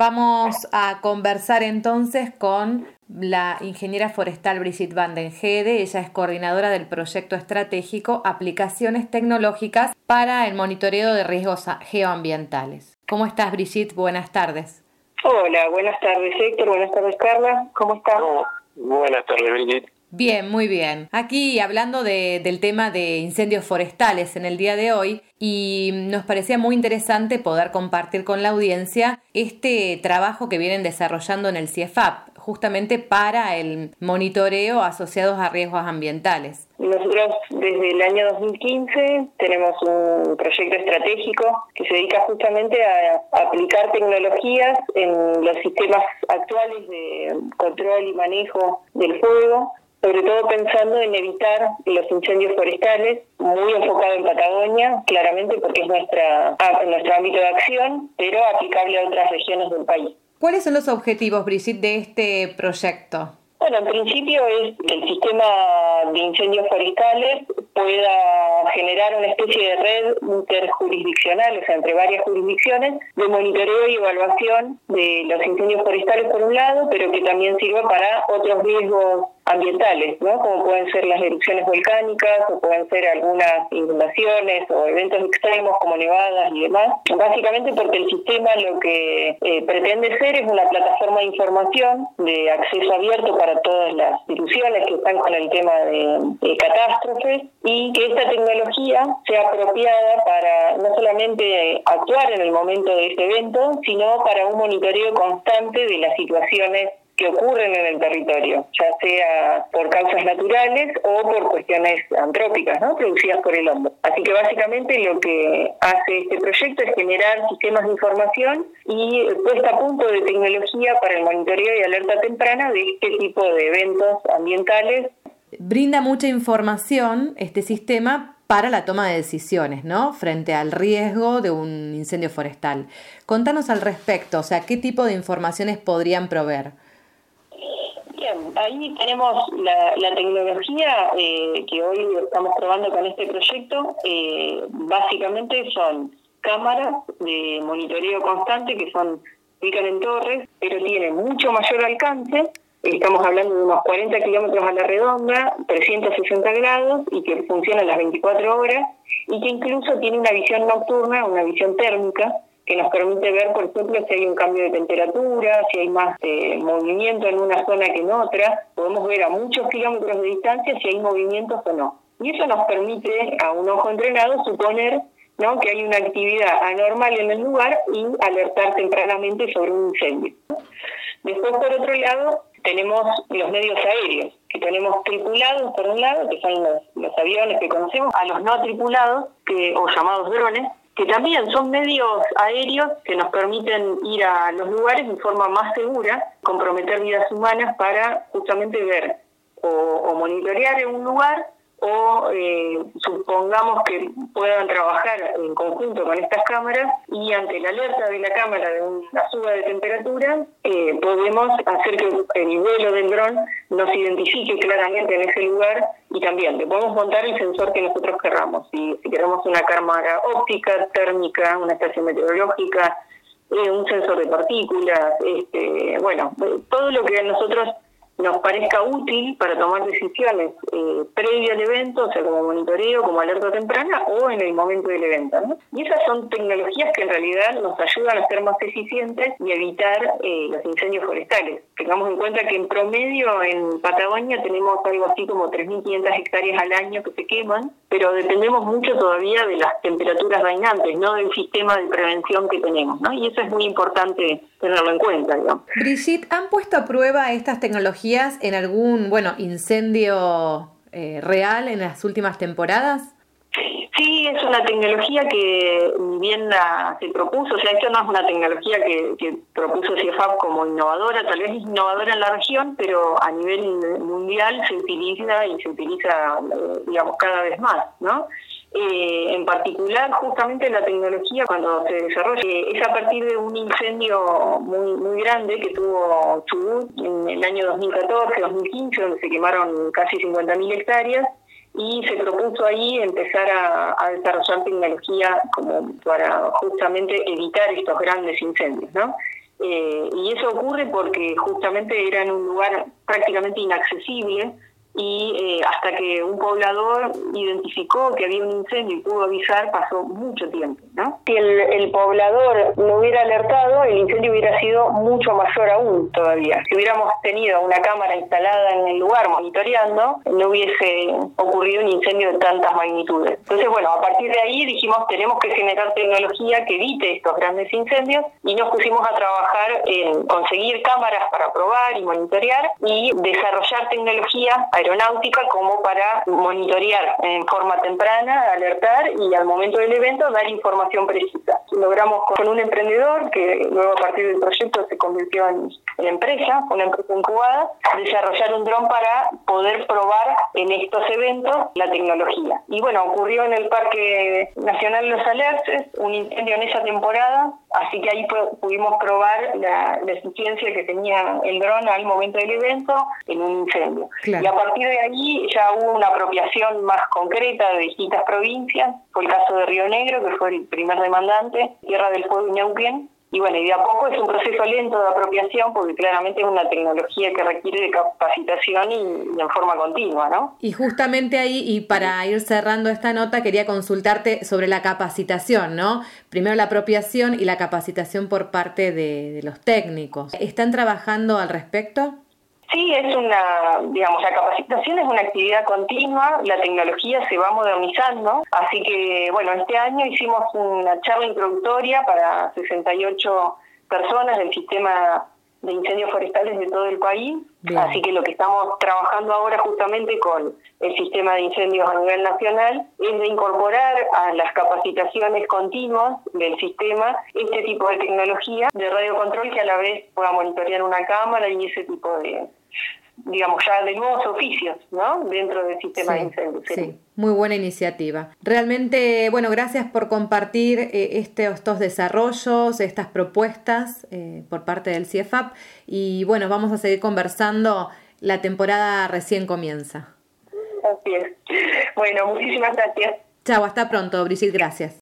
Vamos a conversar entonces con la ingeniera forestal Brigitte Van den Hede. Ella es coordinadora del proyecto estratégico Aplicaciones Tecnológicas para el monitoreo de riesgos geoambientales. ¿Cómo estás, Brigitte? Buenas tardes. Hola, buenas tardes, Héctor. Buenas tardes, Carla. ¿Cómo estás? buenas tardes, Brigitte. Bien, muy bien. Aquí hablando de, del tema de incendios forestales en el día de hoy y nos parecía muy interesante poder compartir con la audiencia este trabajo que vienen desarrollando en el CIEFAP, justamente para el monitoreo asociados a riesgos ambientales. Nosotros desde el año 2015 tenemos un proyecto estratégico que se dedica justamente a aplicar tecnologías en los sistemas actuales de control y manejo del fuego sobre todo pensando en evitar los incendios forestales, muy enfocado en Patagonia, claramente porque es nuestra, ah, nuestro ámbito de acción, pero aplicable a otras regiones del país. ¿Cuáles son los objetivos, Brigitte, de este proyecto? Bueno, en principio es que el sistema de incendios forestales pueda generar una especie de red interjurisdiccional, o sea, entre varias jurisdicciones, de monitoreo y evaluación de los incendios forestales por un lado, pero que también sirva para otros riesgos ambientales, ¿no? como pueden ser las erupciones volcánicas o pueden ser algunas inundaciones o eventos extremos como nevadas y demás. Básicamente porque el sistema lo que eh, pretende ser es una plataforma de información de acceso abierto para todas las instituciones que están con el tema de, catástrofes y que esta tecnología sea apropiada para no solamente actuar en el momento de este evento, sino para un monitoreo constante de las situaciones que ocurren en el territorio, ya sea por causas naturales o por cuestiones antrópicas, ¿no? producidas por el hombre. Así que básicamente lo que hace este proyecto es generar sistemas de información y puesta a punto de tecnología para el monitoreo y alerta temprana de este tipo de eventos ambientales. Brinda mucha información este sistema para la toma de decisiones, ¿no? Frente al riesgo de un incendio forestal. Contanos al respecto, o sea, ¿qué tipo de informaciones podrían proveer? Ahí tenemos la, tecnología eh, que hoy estamos probando con este proyecto. Eh, básicamente son cámaras de monitoreo constante que son ubican en torres, pero tienen mucho mayor alcance. Estamos hablando de unos 40 kilómetros a la redonda, 360 grados y que funcionan las 24 horas y que incluso tiene una visión nocturna, una visión térmica que nos permite ver, por ejemplo, si hay un cambio de temperatura, si hay más eh, movimiento en una zona que en otra. Podemos ver a muchos kilómetros de distancia si hay movimientos o no. Y eso nos permite a un ojo entrenado suponer que hay una actividad anormal en el lugar y alertar tempranamente sobre un incendio. Después, por otro lado, tenemos los medios aéreos, que tenemos tripulados por un lado, que son los, los aviones que conocemos, a los no tripulados, que, o llamados drones, que también son medios aéreos que nos permiten ir a los lugares de forma más segura, comprometer vidas humanas para justamente ver o, monitorear en un lugar o eh, supongamos que puedan trabajar en conjunto con estas cámaras y ante la alerta de la cámara de una suba de temperatura, eh, podemos hacer que el vuelo del dron nos identifique claramente en ese lugar y también le podemos montar el sensor que nosotros querramos. Si, queremos una cámara óptica, térmica, una estación meteorológica, eh, un sensor de partículas, este, bueno, todo lo que nosotros nos parezca útil para tomar decisiones eh, previo al evento, o sea, como monitoreo, como alerta temprana o en el momento del evento. Y esas son tecnologías que en realidad nos ayudan a ser más eficientes y evitar eh, los incendios forestales. Tengamos en cuenta que en promedio en Patagonia tenemos algo así como 3.500 hectáreas al año que se queman, pero dependemos mucho todavía de las temperaturas reinantes, no del sistema de prevención que tenemos. ¿no? Y eso es muy importante tenerlo en cuenta. Digamos. Brigitte, ¿han puesto a prueba estas tecnologías? en algún, bueno, incendio eh, real en las últimas temporadas? Es una tecnología que bien se propuso, o sea, esto no es una tecnología que, propuso CIEFAP como innovadora, tal vez es innovadora en la región, pero a nivel mundial se utiliza y se utiliza, eh, digamos, cada vez más, ¿no? Eh, en particular, justamente la tecnología cuando se desarrolla es a partir de un incendio muy muy grande que tuvo Chubut en el año 2014-2015, donde se quemaron casi 50.000 hectáreas y se propuso ahí empezar a, desarrollar tecnología como para justamente evitar estos grandes incendios, ¿no? Eh, y eso ocurre porque justamente era en un lugar prácticamente inaccesible y eh, hasta que un poblador identificó que había un incendio y pudo avisar pasó mucho tiempo. ¿no? Si el, poblador no hubiera alertado, el incendio hubiera sido mucho mayor aún todavía. Si hubiéramos tenido una cámara instalada en el lugar monitoreando, no hubiese ocurrido un incendio de tantas magnitudes. Entonces, bueno, a partir de ahí dijimos tenemos que generar tecnología que evite estos grandes incendios y nos pusimos a trabajar en conseguir cámaras para probar y monitorear y desarrollar tecnología aeronáutica como para monitorear en forma temprana, alertar y al momento del evento dar información precisa. Logramos con un emprendedor que luego a partir del proyecto se convirtió en, empresa, una empresa incubada, desarrollar un dron para poder probar en estos eventos la tecnología. Y bueno, ocurrió en el Parque Nacional Los Alerces un incendio en esa temporada, así que ahí pudimos probar la, eficiencia que tenía el dron al momento del evento en un incendio. Y a partir de ahí ya hubo una apropiación más concreta de distintas provincias. Fue el caso de Río Negro, que fue el primer demandante, Tierra del Fuego y Neuquén. Y bueno, y de a poco es un proceso lento de apropiación porque claramente es una tecnología que requiere de capacitación y, en forma continua, ¿no? Y justamente ahí, y para ir cerrando esta nota, quería consultarte sobre la capacitación, ¿no? Primero la apropiación y la capacitación por parte de los técnicos. ¿Están trabajando al respecto? Sí, es una, digamos, la capacitación es una actividad continua, la tecnología se va modernizando, así que, bueno, este año hicimos una charla introductoria para 68 personas del sistema de incendios forestales de todo el país, así que lo que estamos trabajando ahora justamente con el sistema de incendios a nivel nacional es de incorporar a las capacitaciones continuas del sistema este tipo de tecnología de radiocontrol que a la vez pueda monitorear una cámara y ese tipo de, digamos, ya de nuevos oficios, ¿no? Dentro del sistema de incendios. Sí. muy buena iniciativa. Realmente, bueno, gracias por compartir eh, este, estos desarrollos, estas propuestas eh, por parte del CIEFAP y bueno, vamos a seguir conversando. La temporada recién comienza. Así es. Bueno, muchísimas gracias. Chao, hasta pronto, Brigitte, gracias.